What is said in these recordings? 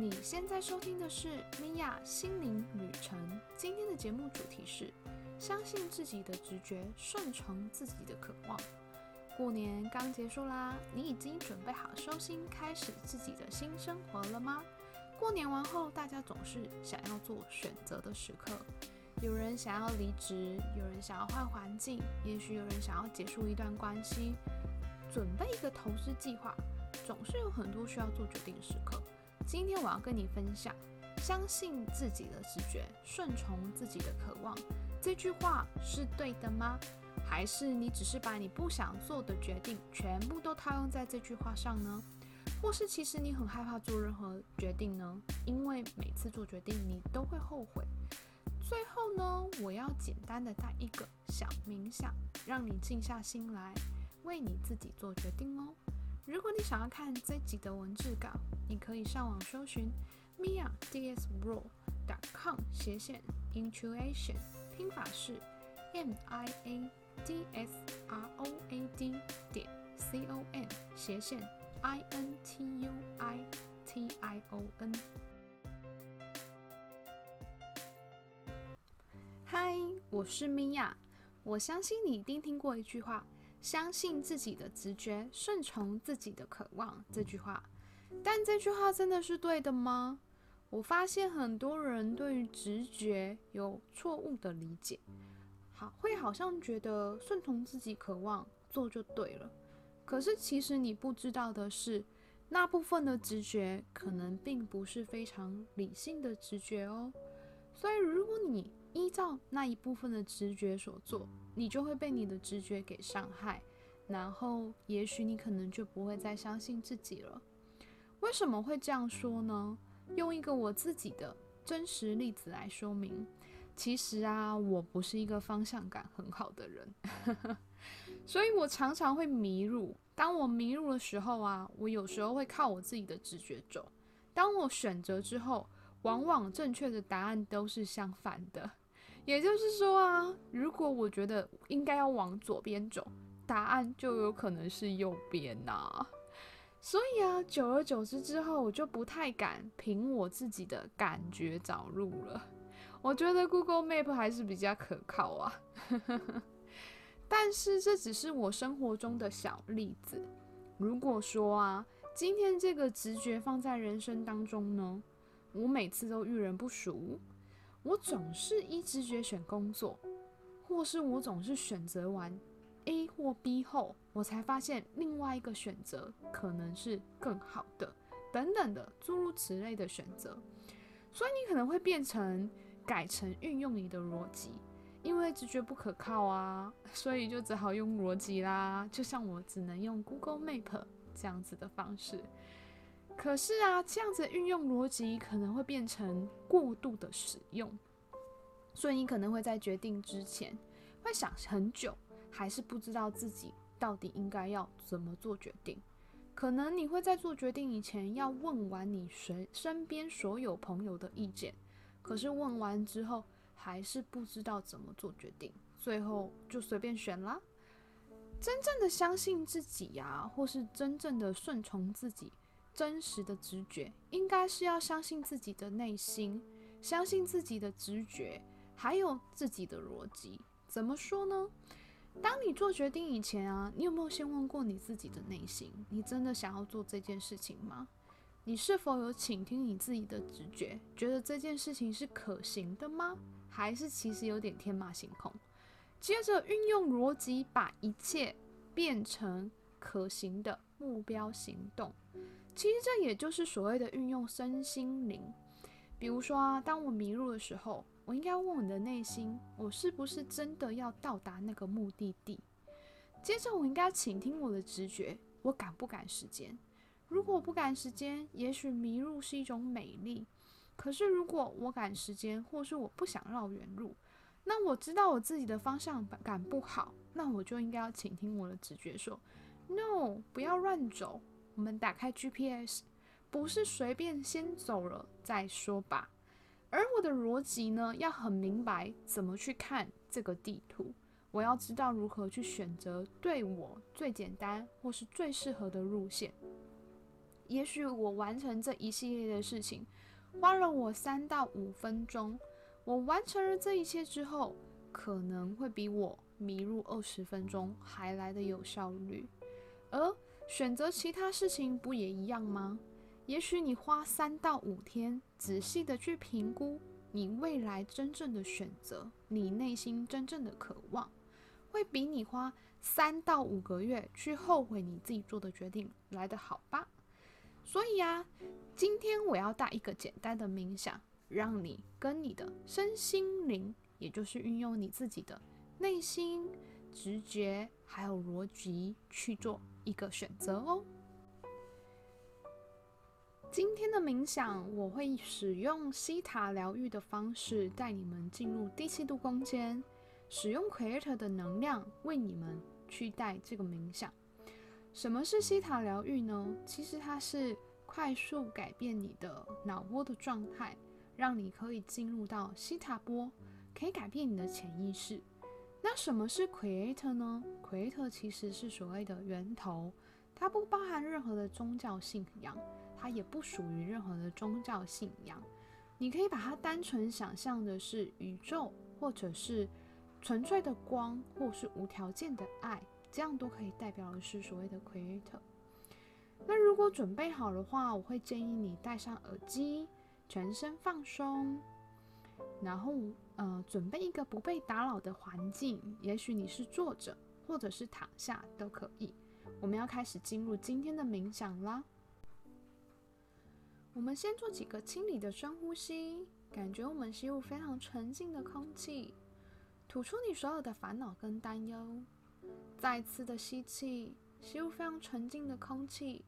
你现在收听的是米娅心灵旅程。今天的节目主题是：相信自己的直觉，顺从自己的渴望。过年刚结束啦，你已经准备好收心，开始自己的新生活了吗？过年完后，大家总是想要做选择的时刻。有人想要离职，有人想要换环境，也许有人想要结束一段关系，准备一个投资计划，总是有很多需要做决定的时刻。今天我要跟你分享：相信自己的直觉，顺从自己的渴望。这句话是对的吗？还是你只是把你不想做的决定全部都套用在这句话上呢？或是其实你很害怕做任何决定呢？因为每次做决定你都会后悔。最后呢，我要简单的带一个小冥想，让你静下心来，为你自己做决定哦。如果你想要看这集的文字稿，你可以上网搜寻 mia ds ro dot com 斜线 intuition，拼法是 m i a d s r o a d 点 c o m 斜线 i n t u i t i o n。嗨，我是米娅。我相信你一定听过一句话：“相信自己的直觉，顺从自己的渴望。”这句话，但这句话真的是对的吗？我发现很多人对于直觉有错误的理解，好，会好像觉得顺从自己渴望做就对了。可是其实你不知道的是，那部分的直觉可能并不是非常理性的直觉哦。所以如果你依照那一部分的直觉所做，你就会被你的直觉给伤害，然后也许你可能就不会再相信自己了。为什么会这样说呢？用一个我自己的真实例子来说明。其实啊，我不是一个方向感很好的人，所以我常常会迷路。当我迷路的时候啊，我有时候会靠我自己的直觉走。当我选择之后，往往正确的答案都是相反的。也就是说啊，如果我觉得应该要往左边走，答案就有可能是右边呐。所以啊，久而久之之后，我就不太敢凭我自己的感觉找路了。我觉得 Google Map 还是比较可靠啊。但是这只是我生活中的小例子。如果说啊，今天这个直觉放在人生当中呢，我每次都遇人不淑。我总是依直觉选工作，或是我总是选择完 A 或 B 后，我才发现另外一个选择可能是更好的，等等的诸如此类的选择。所以你可能会变成改成运用你的逻辑，因为直觉不可靠啊，所以就只好用逻辑啦。就像我只能用 Google Map 这样子的方式。可是啊，这样子运用逻辑可能会变成过度的使用，所以你可能会在决定之前会想很久，还是不知道自己到底应该要怎么做决定。可能你会在做决定以前要问完你身身边所有朋友的意见，可是问完之后还是不知道怎么做决定，最后就随便选啦。真正的相信自己呀，或是真正的顺从自己。真实的直觉应该是要相信自己的内心，相信自己的直觉，还有自己的逻辑。怎么说呢？当你做决定以前啊，你有没有先问过你自己的内心？你真的想要做这件事情吗？你是否有倾听你自己的直觉，觉得这件事情是可行的吗？还是其实有点天马行空？接着运用逻辑，把一切变成可行的目标行动。其实这也就是所谓的运用身心灵。比如说啊，当我迷路的时候，我应该问我的内心：我是不是真的要到达那个目的地？接着我应该倾听我的直觉：我赶不赶时间？如果不赶时间，也许迷路是一种美丽。可是如果我赶时间，或是我不想绕远路，那我知道我自己的方向感不好，那我就应该要倾听我的直觉，说：No，不要乱走。我们打开 GPS，不是随便先走了再说吧。而我的逻辑呢，要很明白怎么去看这个地图。我要知道如何去选择对我最简单或是最适合的路线。也许我完成这一系列的事情，花了我三到五分钟。我完成了这一切之后，可能会比我迷路二十分钟还来的有效率。而选择其他事情不也一样吗？也许你花三到五天仔细的去评估你未来真正的选择，你内心真正的渴望，会比你花三到五个月去后悔你自己做的决定来得好吧？所以啊，今天我要带一个简单的冥想，让你跟你的身心灵，也就是运用你自己的内心、直觉还有逻辑去做一个选择哦。今天的冥想，我会使用西塔疗愈的方式带你们进入第七度空间，使用 Creator 的能量为你们去带这个冥想。什么是西塔疗愈呢？其实它是快速改变你的脑波的状态，让你可以进入到西塔波，可以改变你的潜意识。那什么是 Creator 呢？Creator 其实是所谓的源头，它不包含任何的宗教信仰。它也不属于任何的宗教信仰，你可以把它单纯想象的是宇宙，或者是纯粹的光，或是无条件的爱，这样都可以代表的是所谓的 Creator。那如果准备好的话，我会建议你戴上耳机，全身放松，然后呃准备一个不被打扰的环境，也许你是坐着或者是躺下都可以。我们要开始进入今天的冥想啦。我们先做几个清理的深呼吸，感觉我们吸入非常纯净的空气，吐出你所有的烦恼跟担忧。再次的吸气，吸入非常纯净的空气，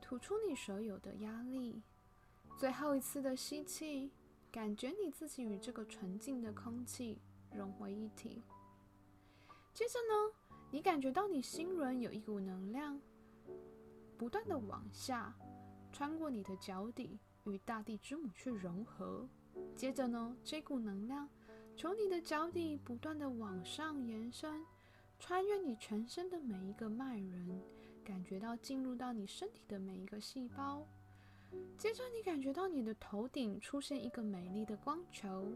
吐出你所有的压力。最后一次的吸气，感觉你自己与这个纯净的空气融为一体。接着呢，你感觉到你心轮有一股能量，不断的往下。穿过你的脚底，与大地之母去融合。接着呢，这股能量从你的脚底不断的往上延伸，穿越你全身的每一个脉轮，感觉到进入到你身体的每一个细胞。接着，你感觉到你的头顶出现一个美丽的光球，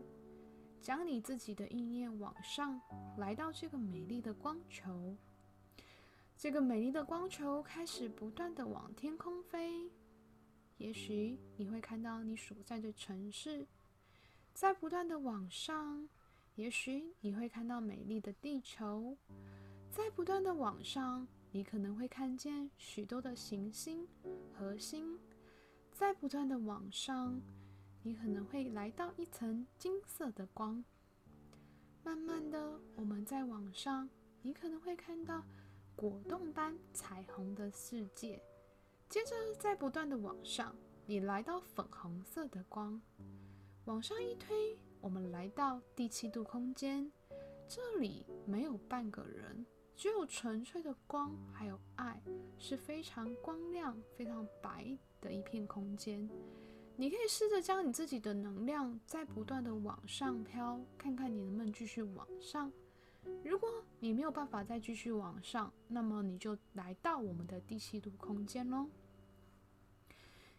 将你自己的意念往上，来到这个美丽的光球。这个美丽的光球开始不断的往天空飞。也许你会看到你所在的城市在不断的往上，也许你会看到美丽的地球在不断的往上，你可能会看见许多的行星和星在不断的往上，你可能会来到一层金色的光。慢慢的，我们在往上，你可能会看到果冻般彩虹的世界。接着，在不断的往上，你来到粉红色的光，往上一推，我们来到第七度空间。这里没有半个人，只有纯粹的光，还有爱，是非常光亮、非常白的一片空间。你可以试着将你自己的能量在不断的往上飘，看看你能不能继续往上。如果你没有办法再继续往上，那么你就来到我们的第七度空间喽。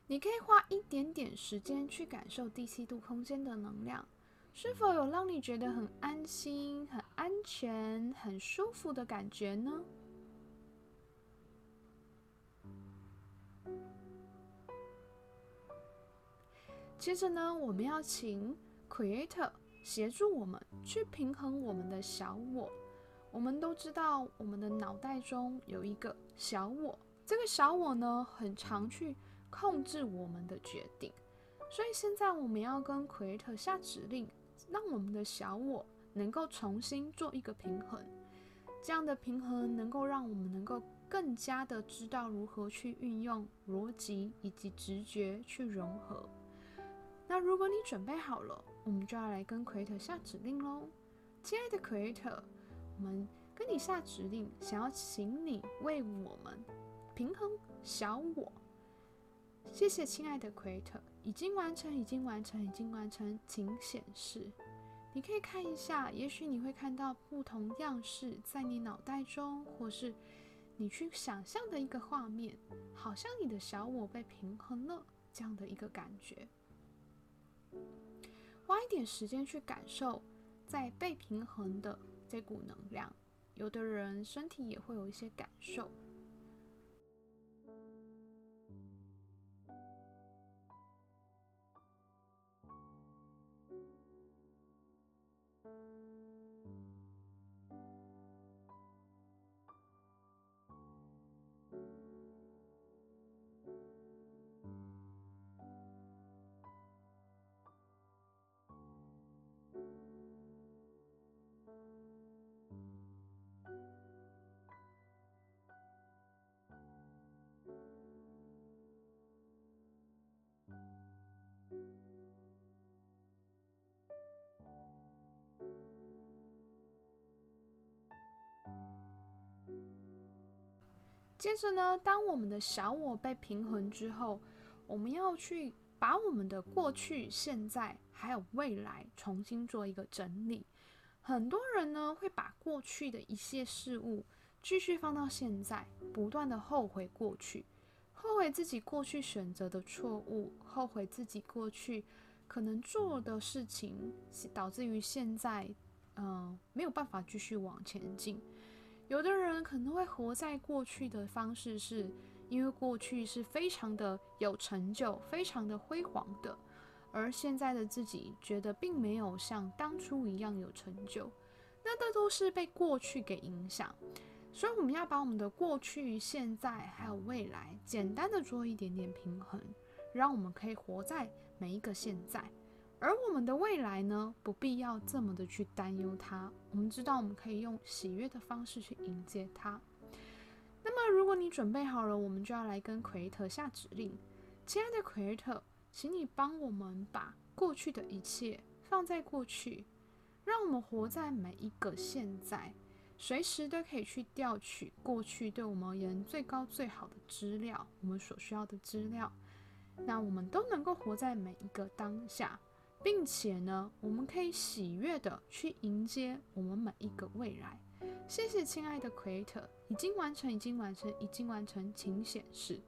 你可以花一点点时间去感受第七度空间的能量，是否有让你觉得很安心、很安全、很舒服的感觉呢？接着呢，我们要请 Creator 协助我们去平衡我们的小我。我们都知道，我们的脑袋中有一个小我，这个小我呢，很常去控制我们的决定。所以现在我们要跟 Creator 下指令，让我们的小我能够重新做一个平衡。这样的平衡能够让我们能够更加的知道如何去运用逻辑以及直觉去融合。那如果你准备好了，我们就要来跟奎特下指令喽。亲爱的奎特我们跟你下指令，想要请你为我们平衡小我。谢谢，亲爱的奎特已经完成，已经完成，已经完成，请显示。你可以看一下，也许你会看到不同样式在你脑袋中，或是你去想象的一个画面，好像你的小我被平衡了这样的一个感觉。花一点时间去感受，在被平衡的这股能量，有的人身体也会有一些感受。接着呢，当我们的小我被平衡之后，我们要去把我们的过去、现在还有未来重新做一个整理。很多人呢会把过去的一些事物继续放到现在，不断的后悔过去，后悔自己过去选择的错误，后悔自己过去可能做的事情，导致于现在，嗯，没有办法继续往前进。有的人可能会活在过去的方式，是因为过去是非常的有成就、非常的辉煌的，而现在的自己觉得并没有像当初一样有成就，那这都是被过去给影响。所以我们要把我们的过去、现在还有未来，简单的做一点点平衡，让我们可以活在每一个现在。而我们的未来呢，不必要这么的去担忧它。我们知道，我们可以用喜悦的方式去迎接它。那么，如果你准备好了，我们就要来跟奎特下指令。亲爱的奎特，请你帮我们把过去的一切放在过去，让我们活在每一个现在，随时都可以去调取过去对我们而言最高最好的资料，我们所需要的资料。那我们都能够活在每一个当下。并且呢，我们可以喜悦的去迎接我们每一个未来。谢谢，亲爱的 Creator，已经完成，已经完成，已经完成，请显示。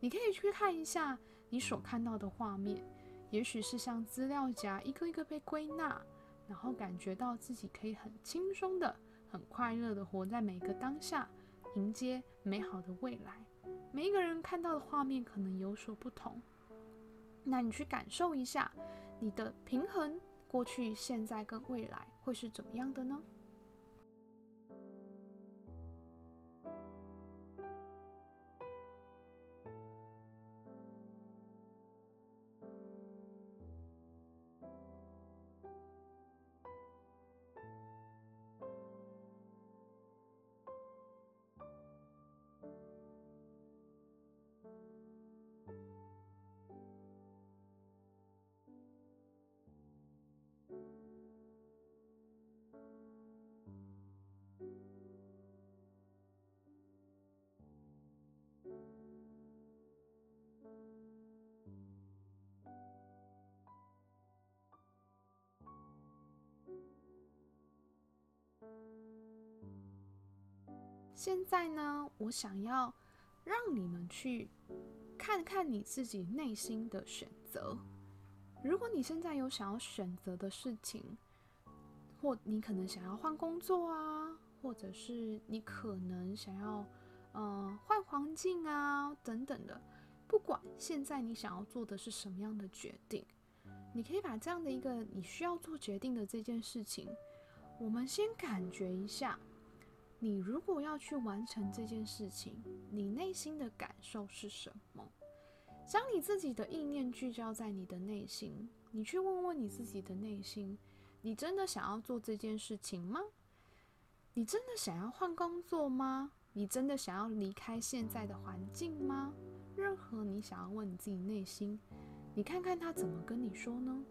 你可以去看一下你所看到的画面，也许是像资料夹一个一个被归纳，然后感觉到自己可以很轻松的、很快乐的活在每个当下，迎接美好的未来。每一个人看到的画面可能有所不同，那你去感受一下。你的平衡，过去、现在跟未来会是怎么样的呢？现在呢，我想要让你们去看看你自己内心的选择。如果你现在有想要选择的事情，或你可能想要换工作啊，或者是你可能想要嗯换环境啊等等的，不管现在你想要做的是什么样的决定，你可以把这样的一个你需要做决定的这件事情，我们先感觉一下。你如果要去完成这件事情，你内心的感受是什么？将你自己的意念聚焦在你的内心，你去问问你自己的内心：你真的想要做这件事情吗？你真的想要换工作吗？你真的想要离开现在的环境吗？任何你想要问你自己内心，你看看他怎么跟你说呢？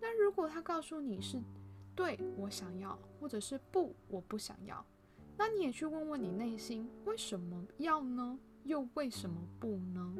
那如果他告诉你是对我想要，或者是不我不想要。那你也去问问你内心，为什么要呢？又为什么不呢？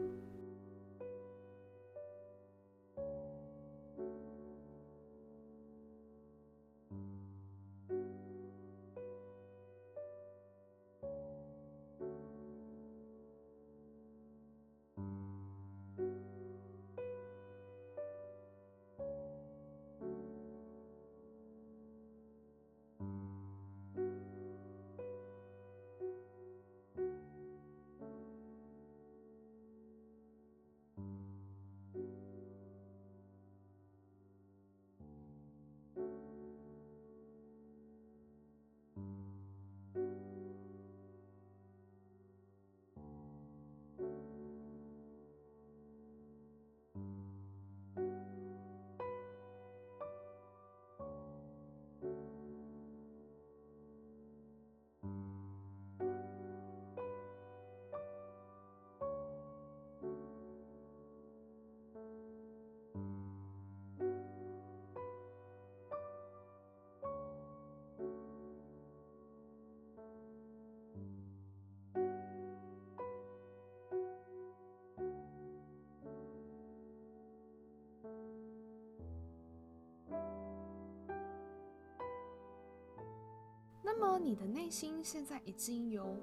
那么你的内心现在已经有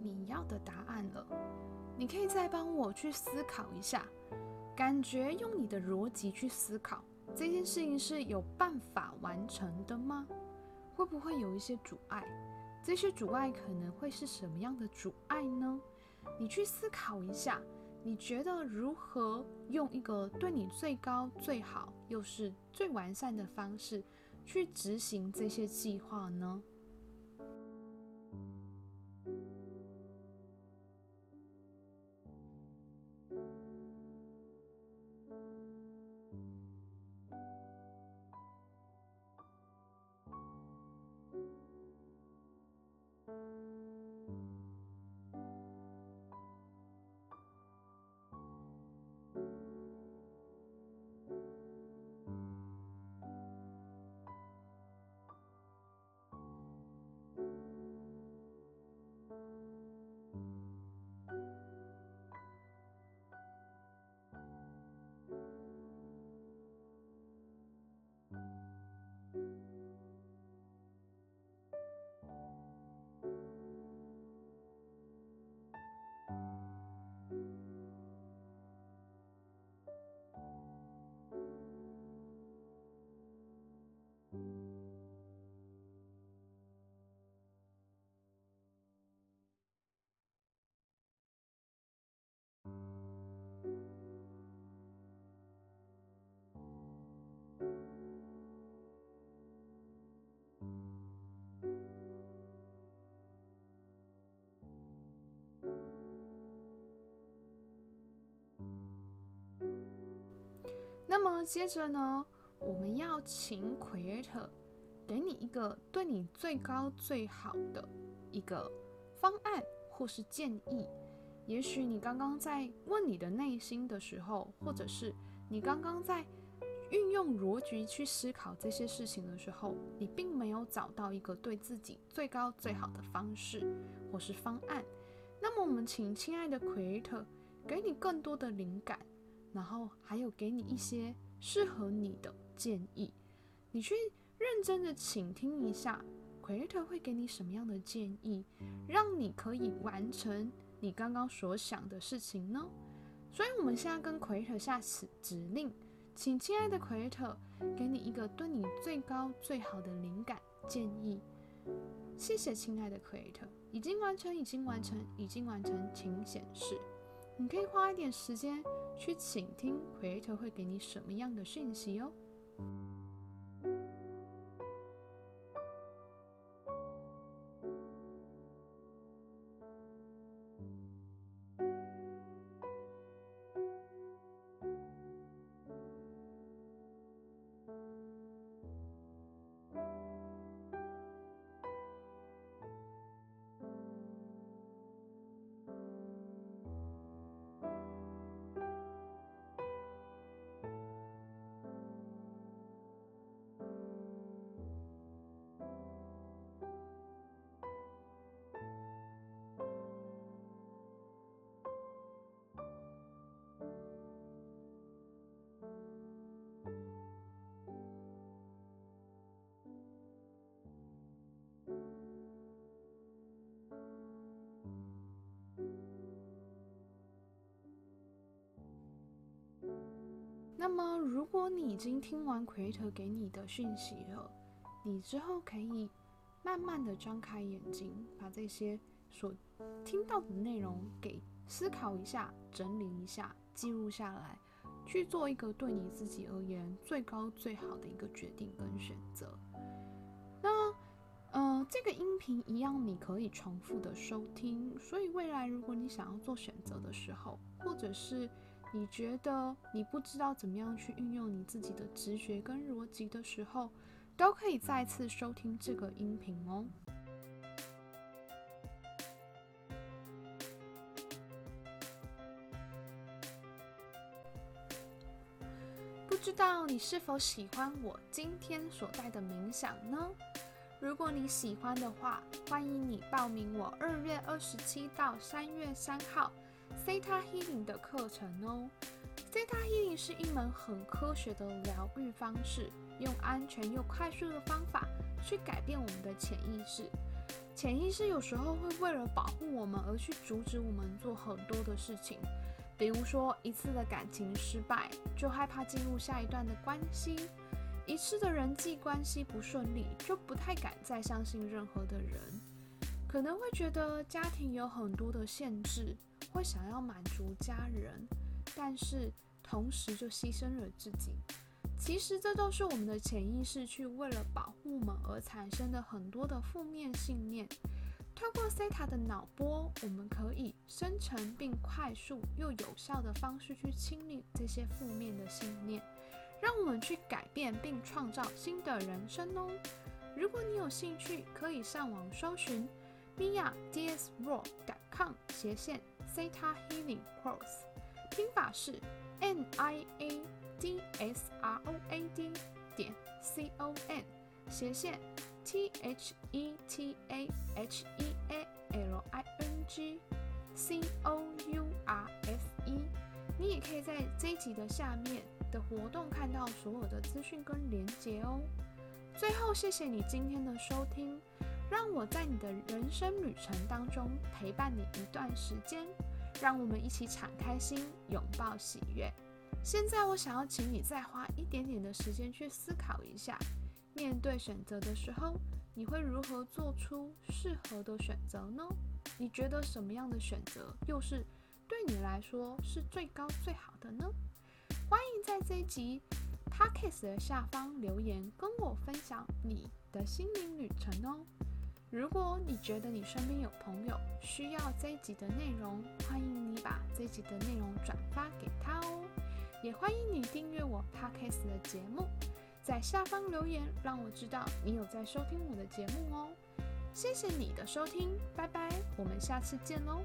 你要的答案了，你可以再帮我去思考一下，感觉用你的逻辑去思考这件事情是有办法完成的吗？会不会有一些阻碍？这些阻碍可能会是什么样的阻碍呢？你去思考一下，你觉得如何用一个对你最高、最好又是最完善的方式去执行这些计划呢？那么接着呢，我们要请 Creator 给你一个对你最高最好的一个方案或是建议。也许你刚刚在问你的内心的时候，或者是你刚刚在运用逻辑去思考这些事情的时候，你并没有找到一个对自己最高最好的方式或是方案。那么我们请亲爱的 Creator 给你更多的灵感。然后还有给你一些适合你的建议，你去认真的倾听一下，Creator 会给你什么样的建议，让你可以完成你刚刚所想的事情呢？所以，我们现在跟 Creator 下此指令，请亲爱的 Creator 给你一个对你最高最好的灵感建议。谢谢，亲爱的 Creator，已经完成，已经完成，已经完成，请显示。你可以花一点时间去倾听回头会给你什么样的讯息哦。那么，如果你已经听完奎特给你的讯息了，你之后可以慢慢的张开眼睛，把这些所听到的内容给思考一下、整理一下、记录下来，去做一个对你自己而言最高最好的一个决定跟选择。那，呃，这个音频一样，你可以重复的收听。所以未来如果你想要做选择的时候，或者是你觉得你不知道怎么样去运用你自己的直觉跟逻辑的时候，都可以再次收听这个音频哦。不知道你是否喜欢我今天所带的冥想呢？如果你喜欢的话，欢迎你报名我二月二十七到三月三号。Theta Healing 的课程哦，Theta Healing 是一门很科学的疗愈方式，用安全又快速的方法去改变我们的潜意识，潜意识有时候会为了保护我们而去阻止我们做很多的事情，比如说一次的感情失败，就害怕进入下一段的关系；一次的人际关系不顺利，就不太敢再相信任何的人。可能会觉得家庭有很多的限制，会想要满足家人，但是同时就牺牲了自己。其实这都是我们的潜意识去为了保护我们而产生的很多的负面信念。透过 Theta 的脑波，我们可以生成并快速又有效的方式去清理这些负面的信念，让我们去改变并创造新的人生哦。如果你有兴趣，可以上网搜寻 mia D S Raw 改 com 斜线 Theta Healing Course，拼法是 n i a。d s r o a d 点 c o n 斜线 t h e t a h e a l i n g c o u r s e，你也可以在这一集的下面的活动看到所有的资讯跟连接哦。最后，谢谢你今天的收听，让我在你的人生旅程当中陪伴你一段时间，让我们一起敞开心，拥抱喜悦。现在我想要请你再花一点点的时间去思考一下，面对选择的时候，你会如何做出适合的选择呢？你觉得什么样的选择又是对你来说是最高最好的呢？欢迎在这一集 podcast 的下方留言，跟我分享你的心灵旅程哦。如果你觉得你身边有朋友需要这一集的内容，欢迎你把这一集的内容转发给他哦。也欢迎你订阅我 Podcast 的节目，在下方留言让我知道你有在收听我的节目哦。谢谢你的收听，拜拜，我们下次见喽。